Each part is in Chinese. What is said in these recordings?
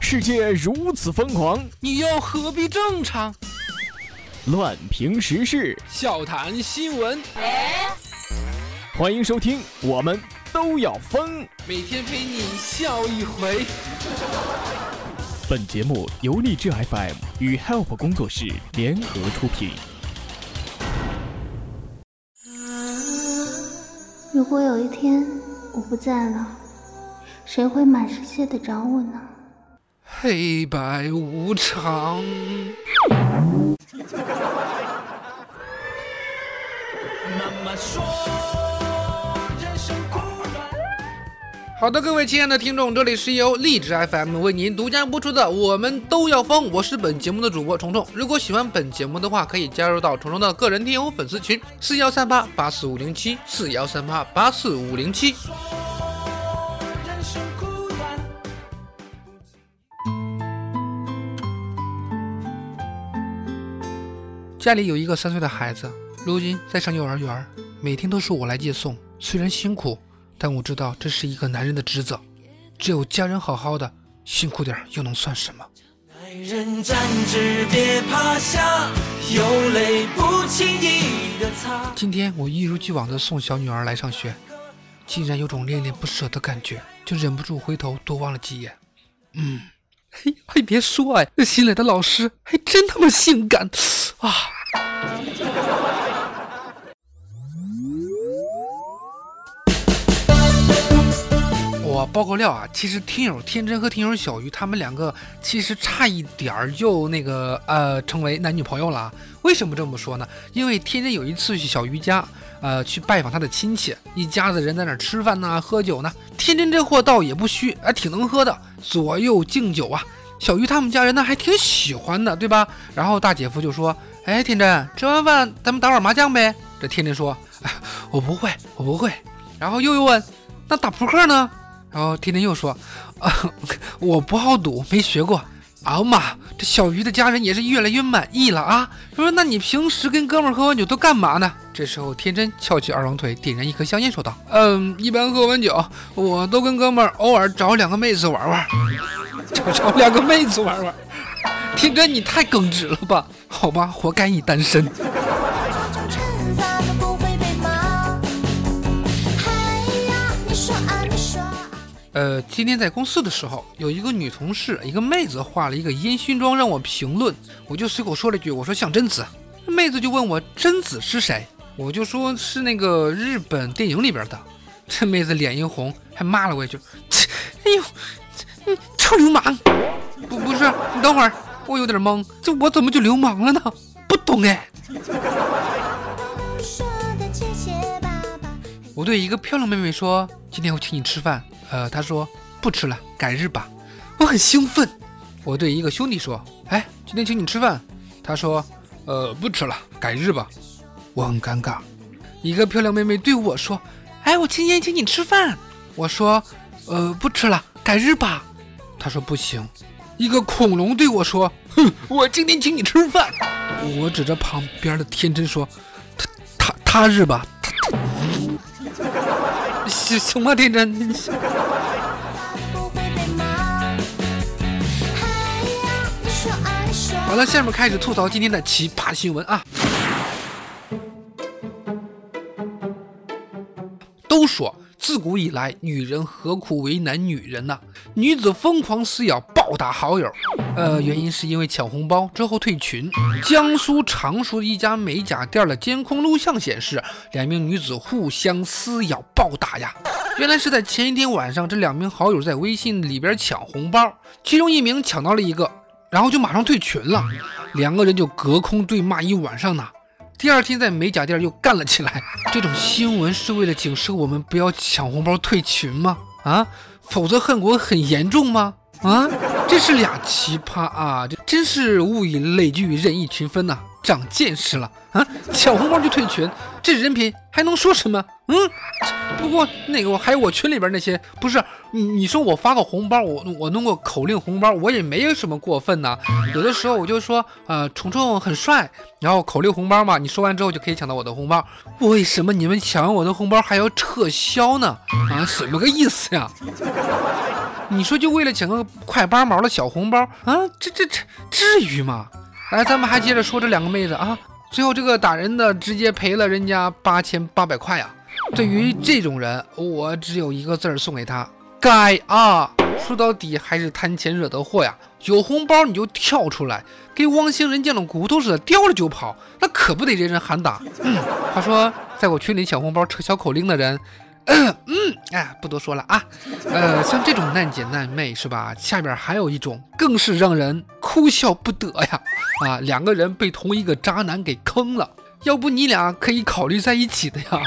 世界如此疯狂，你又何必正常？乱评时事，笑谈新闻，欢迎收听，我们都要疯。每天陪你笑一回。本节目由荔枝 FM 与 Help 工作室联合出品。如果有一天我不在了，谁会满世界的找我呢？黑白无常。妈妈说。好的，各位亲爱的听众，这里是由荔枝 FM 为您独家播出的《我们都要疯》，我是本节目的主播虫虫。如果喜欢本节目的话，可以加入到虫虫的个人听友粉丝群：四幺三八八四五零七，四幺三八八四五零七。家里有一个三岁的孩子，如今在上幼儿园，每天都是我来接送，虽然辛苦。但我知道这是一个男人的职责，只有家人好好的，辛苦点又能算什么？今天我一如既往的送小女儿来上学，竟然有种恋恋不舍的感觉，就忍不住回头多望了几眼。嗯，嘿，还别说哎，那新来的老师还真他妈性感啊！我爆个料啊，其实听友天真和听友小鱼他们两个其实差一点儿就那个呃成为男女朋友了。为什么这么说呢？因为天真有一次去小鱼家，呃去拜访他的亲戚，一家子人在那吃饭呢，喝酒呢。天真这货倒也不虚，还挺能喝的，左右敬酒啊。小鱼他们家人呢还挺喜欢的，对吧？然后大姐夫就说：“哎，天真，吃完饭咱们打会儿麻将呗。”这天真说：“，我不会，我不会。”然后又又问：“那打扑克呢？”然后天天又说：“啊，我不好赌，没学过。”啊妈，这小鱼的家人也是越来越满意了啊！说：“那你平时跟哥们喝完酒都干嘛呢？”这时候天真翘起二郎腿，点燃一颗香烟，说道：“嗯，一般喝完酒，我都跟哥们偶尔找两个妹子玩玩，找找两个妹子玩玩。”天哥，你太耿直了吧？好吧，活该你单身。呃，今天在公司的时候，有一个女同事，一个妹子化了一个烟熏妆让我评论，我就随口说了一句，我说像贞子。妹子就问我贞子是谁，我就说是那个日本电影里边的。这妹子脸一红，还骂了我一句，哎呦，你臭流氓！不不是，你等会儿，我有点懵，这我怎么就流氓了呢？不懂哎。我对一个漂亮妹妹说，今天我请你吃饭。呃，她说不吃了，改日吧。我很兴奋。我对一个兄弟说：“哎，今天请你吃饭。”他说：“呃，不吃了，改日吧。”我很尴尬。一个漂亮妹妹对我说：“哎，我今天请你吃饭。”我说：“呃，不吃了，改日吧。”他说：“不行。”一个恐龙对我说：“哼，我今天请你吃饭。”我指着旁边的天真说：“他他他日吧。”行行吗，天真？好了，下面开始吐槽今天的奇葩新闻啊！自古以来，女人何苦为难女人呢？女子疯狂撕咬、暴打好友，呃，原因是因为抢红包之后退群。江苏常熟一家美甲店的监控录像显示，两名女子互相撕咬、暴打呀。原来是在前一天晚上，这两名好友在微信里边抢红包，其中一名抢到了一个，然后就马上退群了，两个人就隔空对骂一晚上呢。第二天在美甲店又干了起来。这种新闻是为了警示我们不要抢红包退群吗？啊，否则恨果很严重吗？啊，这是俩奇葩啊！这真是物以类聚，人以群分呐。长见识了啊！抢红包就退群，这人品还能说什么？嗯，不过那个还有我群里边那些，不是你你说我发个红包，我我弄个口令红包，我也没有什么过分呢。有的时候我就说，呃，虫虫很帅，然后口令红包嘛，你说完之后就可以抢到我的红包。为什么你们抢完我的红包还要撤销呢？啊，什么个意思呀？你说就为了抢个快八毛的小红包啊？这这这至于吗？来，咱们还接着说这两个妹子啊。最后这个打人的直接赔了人家八千八百块呀。对于这种人，我只有一个字儿送给他：该啊！说到底还是贪钱惹的祸呀。有红包你就跳出来，跟汪星人见了骨头似的，叼了就跑，那可不得人人喊打。嗯话说，在我群里抢红包扯小口令的人，嗯，哎，不多说了啊。呃，像这种难姐难妹是吧？下边还有一种，更是让人哭笑不得呀。啊，两个人被同一个渣男给坑了，要不你俩可以考虑在一起的呀。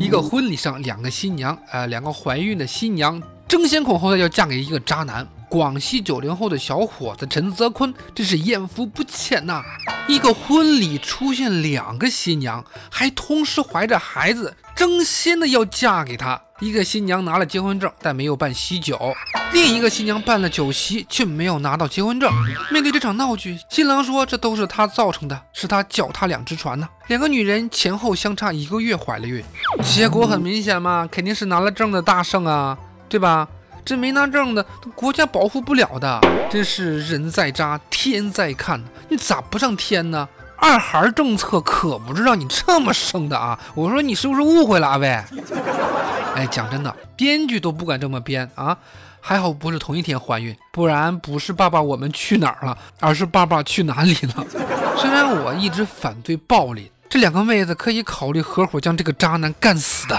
一个婚礼上，两个新娘，呃，两个怀孕的新娘争先恐后的要嫁给一个渣男。广西九零后的小伙子陈泽坤真是艳福不浅呐！一个婚礼出现两个新娘，还同时怀着孩子，争先的要嫁给他。一个新娘拿了结婚证，但没有办喜酒；另一个新娘办了酒席，却没有拿到结婚证。面对这场闹剧，新郎说：“这都是他造成的，是他脚踏两只船呢。”两个女人前后相差一个月怀了孕，结果很明显嘛，肯定是拿了证的大胜啊，对吧？这没拿证的，国家保护不了的。真是人在扎，天在看，你咋不上天呢？二孩政策可不是让你这么生的啊！我说你是不是误会了，阿伟？哎，讲真的，编剧都不敢这么编啊！还好不是同一天怀孕，不然不是爸爸我们去哪儿了，而是爸爸去哪里了？虽然我一直反对暴力，这两个妹子可以考虑合伙将这个渣男干死的。